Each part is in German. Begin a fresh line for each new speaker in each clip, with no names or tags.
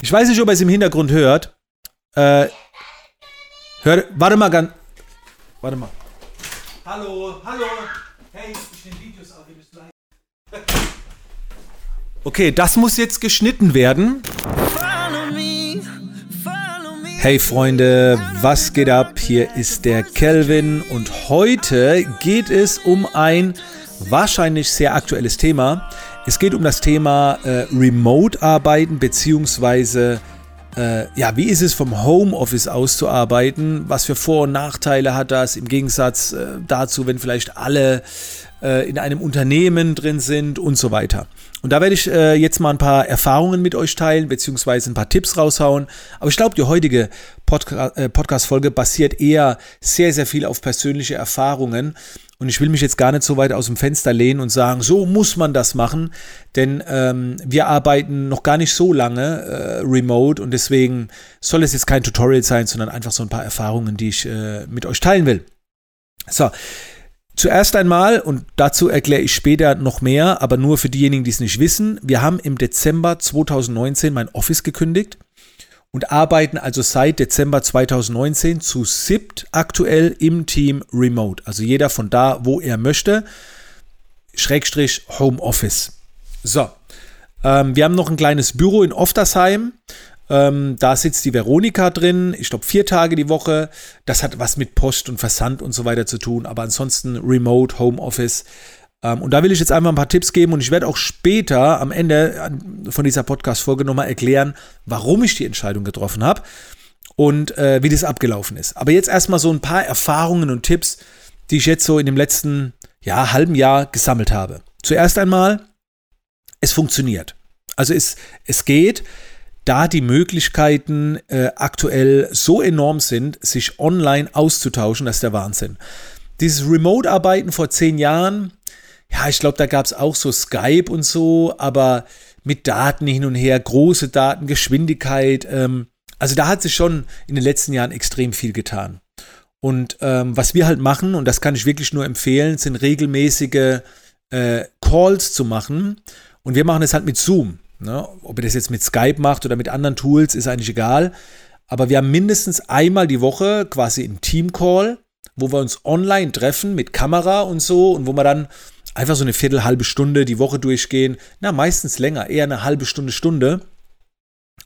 Ich weiß nicht, ob ihr es im Hintergrund hört. Äh, hört, warte mal ganz. Warte mal. Hallo, hallo. Hey, ich nehme Videos auf, ihr müsst live. Okay, das muss jetzt geschnitten werden. Hey Freunde, was geht ab? Hier ist der Kelvin und heute geht es um ein wahrscheinlich sehr aktuelles Thema. Es geht um das Thema äh, Remote-Arbeiten beziehungsweise äh, ja, wie ist es vom Homeoffice aus zu arbeiten? Was für Vor- und Nachteile hat das im Gegensatz äh, dazu, wenn vielleicht alle äh, in einem Unternehmen drin sind und so weiter. Und da werde ich jetzt mal ein paar Erfahrungen mit euch teilen, beziehungsweise ein paar Tipps raushauen. Aber ich glaube, die heutige Podca Podcast-Folge basiert eher sehr, sehr viel auf persönliche Erfahrungen. Und ich will mich jetzt gar nicht so weit aus dem Fenster lehnen und sagen, so muss man das machen, denn ähm, wir arbeiten noch gar nicht so lange äh, remote und deswegen soll es jetzt kein Tutorial sein, sondern einfach so ein paar Erfahrungen, die ich äh, mit euch teilen will. So, Zuerst einmal, und dazu erkläre ich später noch mehr, aber nur für diejenigen, die es nicht wissen, wir haben im Dezember 2019 mein Office gekündigt und arbeiten also seit Dezember 2019 zu SIPT aktuell im Team Remote. Also jeder von da, wo er möchte, Schrägstrich Homeoffice. So, ähm, wir haben noch ein kleines Büro in Oftersheim. Ähm, da sitzt die Veronika drin, ich glaube vier Tage die Woche. Das hat was mit Post und Versand und so weiter zu tun, aber ansonsten Remote, Homeoffice. Ähm, und da will ich jetzt einfach ein paar Tipps geben und ich werde auch später am Ende von dieser Podcast-Folge nochmal erklären, warum ich die Entscheidung getroffen habe und äh, wie das abgelaufen ist. Aber jetzt erstmal so ein paar Erfahrungen und Tipps, die ich jetzt so in dem letzten ja, halben Jahr gesammelt habe. Zuerst einmal, es funktioniert. Also es, es geht da die Möglichkeiten äh, aktuell so enorm sind, sich online auszutauschen, das ist der Wahnsinn. Dieses Remote-Arbeiten vor zehn Jahren, ja, ich glaube, da gab es auch so Skype und so, aber mit Daten hin und her, große Daten, Geschwindigkeit. Ähm, also da hat sich schon in den letzten Jahren extrem viel getan. Und ähm, was wir halt machen, und das kann ich wirklich nur empfehlen, sind regelmäßige äh, Calls zu machen. Und wir machen es halt mit Zoom. Ne? Ob ihr das jetzt mit Skype macht oder mit anderen Tools, ist eigentlich egal. Aber wir haben mindestens einmal die Woche quasi einen Team-Call, wo wir uns online treffen mit Kamera und so und wo wir dann einfach so eine Viertel, halbe Stunde die Woche durchgehen. Na, meistens länger, eher eine halbe Stunde, Stunde.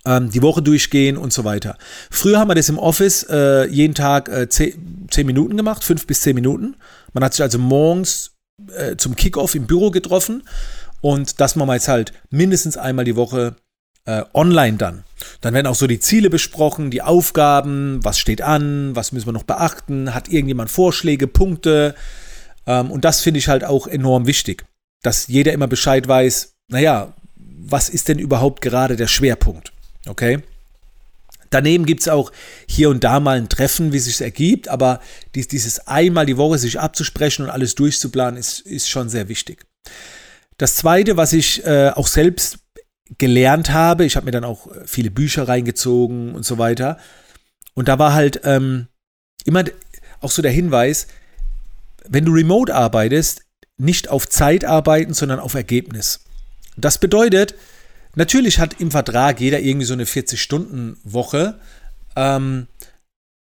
Ähm, die Woche durchgehen und so weiter. Früher haben wir das im Office äh, jeden Tag äh, zehn, zehn, Minuten gemacht, fünf bis zehn Minuten. Man hat sich also morgens äh, zum Kickoff im Büro getroffen und das machen wir jetzt halt mindestens einmal die Woche äh, online dann. Dann werden auch so die Ziele besprochen, die Aufgaben, was steht an, was müssen wir noch beachten, hat irgendjemand Vorschläge, Punkte. Ähm, und das finde ich halt auch enorm wichtig, dass jeder immer Bescheid weiß, naja, was ist denn überhaupt gerade der Schwerpunkt? Okay? Daneben gibt es auch hier und da mal ein Treffen, wie es sich ergibt, aber dies, dieses einmal die Woche sich abzusprechen und alles durchzuplanen, ist, ist schon sehr wichtig. Das Zweite, was ich äh, auch selbst gelernt habe, ich habe mir dann auch viele Bücher reingezogen und so weiter. Und da war halt ähm, immer auch so der Hinweis, wenn du remote arbeitest, nicht auf Zeit arbeiten, sondern auf Ergebnis. Das bedeutet, natürlich hat im Vertrag jeder irgendwie so eine 40-Stunden-Woche, ähm,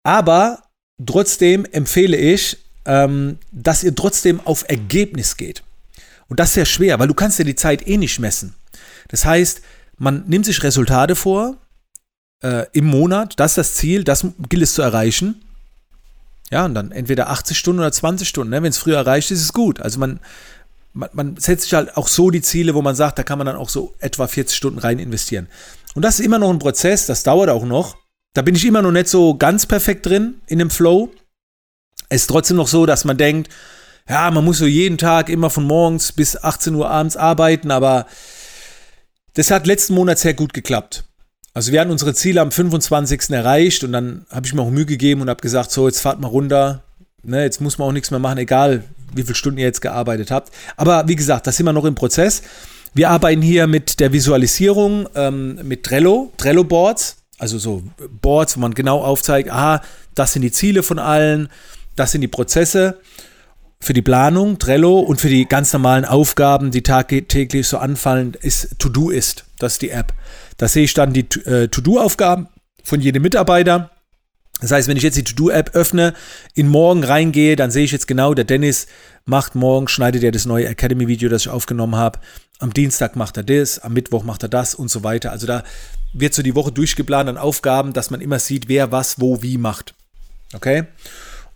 aber trotzdem empfehle ich, ähm, dass ihr trotzdem auf Ergebnis geht. Und das ist sehr schwer, weil du kannst ja die Zeit eh nicht messen. Das heißt, man nimmt sich Resultate vor äh, im Monat, das ist das Ziel, das gilt es zu erreichen. Ja, und dann entweder 80 Stunden oder 20 Stunden. Ne? Wenn es früher erreicht ist, ist es gut. Also man, man, man, setzt sich halt auch so die Ziele, wo man sagt, da kann man dann auch so etwa 40 Stunden rein investieren. Und das ist immer noch ein Prozess, das dauert auch noch. Da bin ich immer noch nicht so ganz perfekt drin in dem Flow. Es ist trotzdem noch so, dass man denkt, ja, man muss so jeden Tag immer von morgens bis 18 Uhr abends arbeiten, aber das hat letzten Monat sehr gut geklappt. Also wir hatten unsere Ziele am 25. erreicht und dann habe ich mir auch Mühe gegeben und habe gesagt, so jetzt fahrt mal runter, ne, jetzt muss man auch nichts mehr machen, egal wie viele Stunden ihr jetzt gearbeitet habt. Aber wie gesagt, das sind wir noch im Prozess. Wir arbeiten hier mit der Visualisierung, ähm, mit Trello, Trello-Boards, also so Boards, wo man genau aufzeigt, aha, das sind die Ziele von allen, das sind die Prozesse für die Planung, Trello und für die ganz normalen Aufgaben, die tagtäglich so anfallen, ist To-Do ist. Das ist die App. Da sehe ich dann die äh, To-Do-Aufgaben von jedem Mitarbeiter. Das heißt, wenn ich jetzt die To-Do-App öffne, in morgen reingehe, dann sehe ich jetzt genau, der Dennis macht morgen, schneidet er das neue Academy-Video, das ich aufgenommen habe. Am Dienstag macht er das, am Mittwoch macht er das und so weiter. Also da wird so die Woche durchgeplant an Aufgaben, dass man immer sieht, wer was, wo, wie macht. Okay?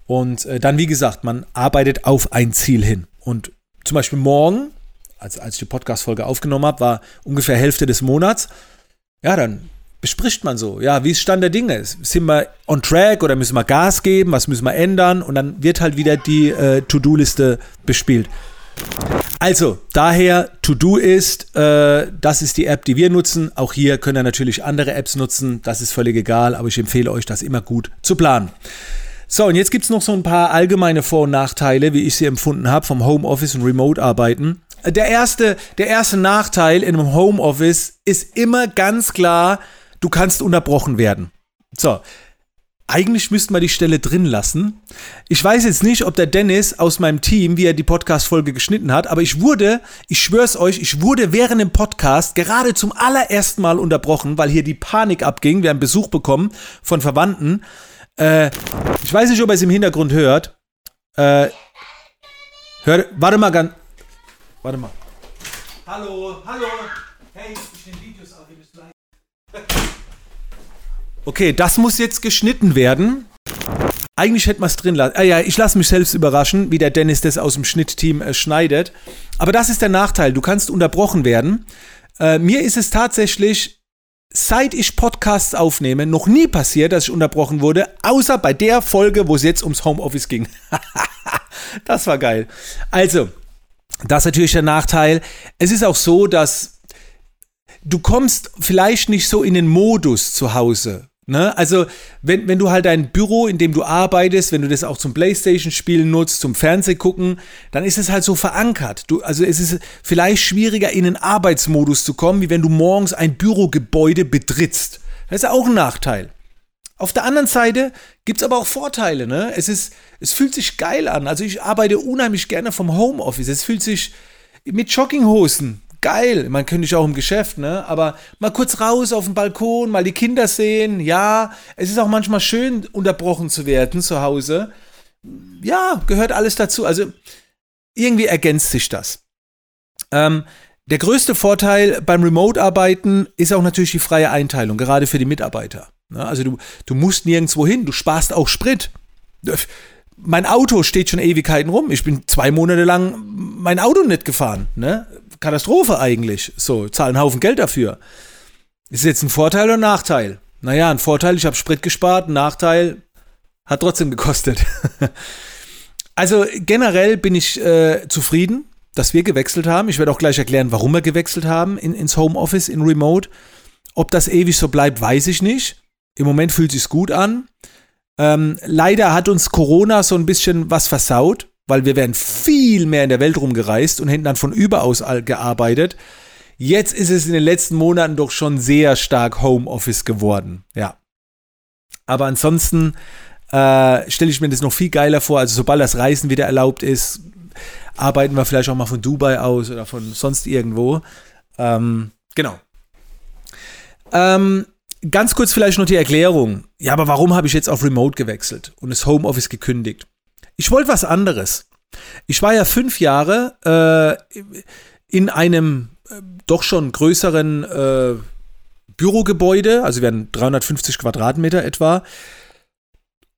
Und äh, dann, wie gesagt, man arbeitet auf ein Ziel hin. Und zum Beispiel morgen, als, als ich die Podcast-Folge aufgenommen habe, war ungefähr Hälfte des Monats. Ja, dann bespricht man so. Ja, wie ist Stand der Dinge? Sind wir on track oder müssen wir Gas geben? Was müssen wir ändern? Und dann wird halt wieder die äh, To-Do-Liste bespielt. Also, daher To-Do ist, äh, das ist die App, die wir nutzen. Auch hier können ihr natürlich andere Apps nutzen. Das ist völlig egal, aber ich empfehle euch, das immer gut zu planen. So, und jetzt gibt es noch so ein paar allgemeine Vor- und Nachteile, wie ich sie empfunden habe, vom Homeoffice und Remote-Arbeiten. Der erste, der erste Nachteil in einem Homeoffice ist immer ganz klar, du kannst unterbrochen werden. So, eigentlich müssten wir die Stelle drin lassen. Ich weiß jetzt nicht, ob der Dennis aus meinem Team, wie er die Podcast-Folge geschnitten hat, aber ich wurde, ich schwör's euch, ich wurde während dem Podcast gerade zum allerersten Mal unterbrochen, weil hier die Panik abging. Wir haben Besuch bekommen von Verwandten. Äh, ich weiß nicht, ob er es im Hintergrund hört. Äh, hört, warte mal ganz. Warte mal. Hallo, hallo. Hey, ich nehme Videos auf, wir müssen live. Okay, das muss jetzt geschnitten werden. Eigentlich hätte man es drin lassen. Ah ja, ich lasse mich selbst überraschen, wie der Dennis das aus dem Schnittteam äh, schneidet. Aber das ist der Nachteil. Du kannst unterbrochen werden. Äh, mir ist es tatsächlich seit ich Podcasts aufnehme, noch nie passiert, dass ich unterbrochen wurde, außer bei der Folge, wo es jetzt ums Homeoffice ging. das war geil. Also, das ist natürlich der Nachteil. Es ist auch so, dass du kommst vielleicht nicht so in den Modus zu Hause. Ne? Also, wenn, wenn du halt dein Büro, in dem du arbeitest, wenn du das auch zum Playstation-Spielen nutzt, zum Fernsehgucken, dann ist es halt so verankert. Du, also, es ist vielleicht schwieriger, in den Arbeitsmodus zu kommen, wie wenn du morgens ein Bürogebäude betrittst. Das ist auch ein Nachteil. Auf der anderen Seite gibt es aber auch Vorteile. Ne? Es, ist, es fühlt sich geil an. Also, ich arbeite unheimlich gerne vom Homeoffice. Es fühlt sich mit Jogginghosen geil. Man könnte ich auch im Geschäft, ne? Aber mal kurz raus auf den Balkon, mal die Kinder sehen. Ja, es ist auch manchmal schön, unterbrochen zu werden zu Hause. Ja, gehört alles dazu. Also irgendwie ergänzt sich das. Ähm, der größte Vorteil beim Remote-Arbeiten ist auch natürlich die freie Einteilung, gerade für die Mitarbeiter. Ne? Also du, du musst nirgendwo hin, du sparst auch Sprit. Mein Auto steht schon Ewigkeiten rum. Ich bin zwei Monate lang mein Auto nicht gefahren. Ne? Katastrophe eigentlich. So, zahlen einen Haufen Geld dafür. Ist jetzt ein Vorteil oder ein Nachteil? Naja, ein Vorteil, ich habe Sprit gespart, ein Nachteil hat trotzdem gekostet. also generell bin ich äh, zufrieden, dass wir gewechselt haben. Ich werde auch gleich erklären, warum wir gewechselt haben in, ins Homeoffice, in Remote. Ob das ewig so bleibt, weiß ich nicht. Im Moment fühlt sich gut an. Ähm, leider hat uns Corona so ein bisschen was versaut weil wir wären viel mehr in der Welt rumgereist und hätten dann von überaus gearbeitet. Jetzt ist es in den letzten Monaten doch schon sehr stark Homeoffice geworden. Ja. Aber ansonsten äh, stelle ich mir das noch viel geiler vor. Also sobald das Reisen wieder erlaubt ist, arbeiten wir vielleicht auch mal von Dubai aus oder von sonst irgendwo. Ähm, genau. Ähm, ganz kurz vielleicht noch die Erklärung. Ja, aber warum habe ich jetzt auf Remote gewechselt und das Homeoffice gekündigt? Ich wollte was anderes. Ich war ja fünf Jahre äh, in einem äh, doch schon größeren äh, Bürogebäude, also wir hatten 350 Quadratmeter etwa.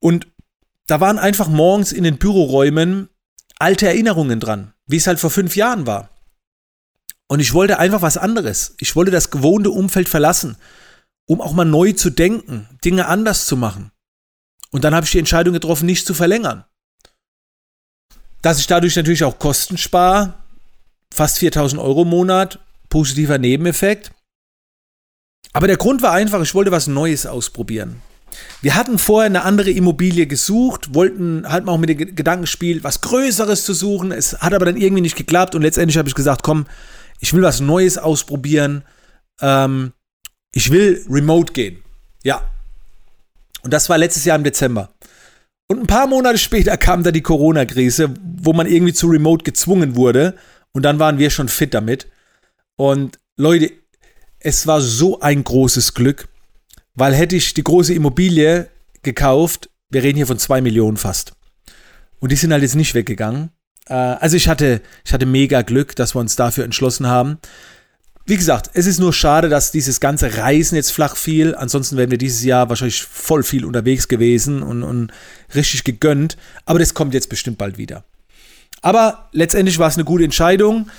Und da waren einfach morgens in den Büroräumen alte Erinnerungen dran, wie es halt vor fünf Jahren war. Und ich wollte einfach was anderes. Ich wollte das gewohnte Umfeld verlassen, um auch mal neu zu denken, Dinge anders zu machen. Und dann habe ich die Entscheidung getroffen, nicht zu verlängern. Dass ich dadurch natürlich auch Kosten spare, fast 4000 Euro im Monat, positiver Nebeneffekt. Aber der Grund war einfach, ich wollte was Neues ausprobieren. Wir hatten vorher eine andere Immobilie gesucht, wollten halt mal auch mit dem Gedanken gespielt, was Größeres zu suchen. Es hat aber dann irgendwie nicht geklappt und letztendlich habe ich gesagt, komm, ich will was Neues ausprobieren. Ähm, ich will remote gehen. Ja. Und das war letztes Jahr im Dezember. Und ein paar Monate später kam da die Corona-Krise, wo man irgendwie zu Remote gezwungen wurde. Und dann waren wir schon fit damit. Und Leute, es war so ein großes Glück, weil hätte ich die große Immobilie gekauft, wir reden hier von zwei Millionen fast. Und die sind halt jetzt nicht weggegangen. Äh, also ich hatte, ich hatte mega Glück, dass wir uns dafür entschlossen haben. Wie gesagt, es ist nur schade, dass dieses ganze Reisen jetzt flach fiel. Ansonsten wären wir dieses Jahr wahrscheinlich voll viel unterwegs gewesen und, und richtig gegönnt. Aber das kommt jetzt bestimmt bald wieder. Aber letztendlich war es eine gute Entscheidung.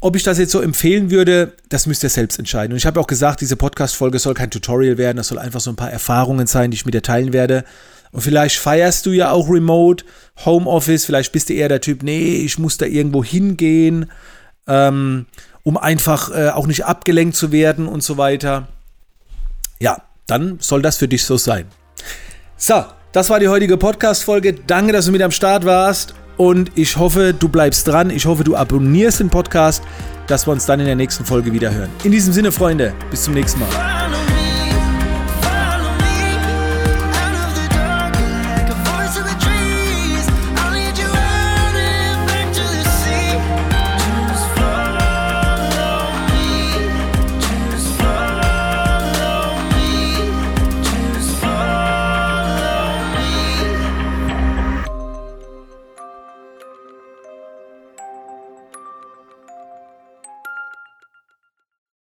Ob ich das jetzt so empfehlen würde, das müsst ihr selbst entscheiden. Und ich habe auch gesagt, diese Podcast-Folge soll kein Tutorial werden, das soll einfach so ein paar Erfahrungen sein, die ich mit dir teilen werde. Und vielleicht feierst du ja auch Remote, Homeoffice, vielleicht bist du eher der Typ, nee, ich muss da irgendwo hingehen, ähm, um einfach äh, auch nicht abgelenkt zu werden und so weiter. Ja, dann soll das für dich so sein. So, das war die heutige Podcast-Folge. Danke, dass du mit am Start warst und ich hoffe, du bleibst dran. Ich hoffe, du abonnierst den Podcast, dass wir uns dann in der nächsten Folge wieder hören. In diesem Sinne, Freunde, bis zum nächsten Mal.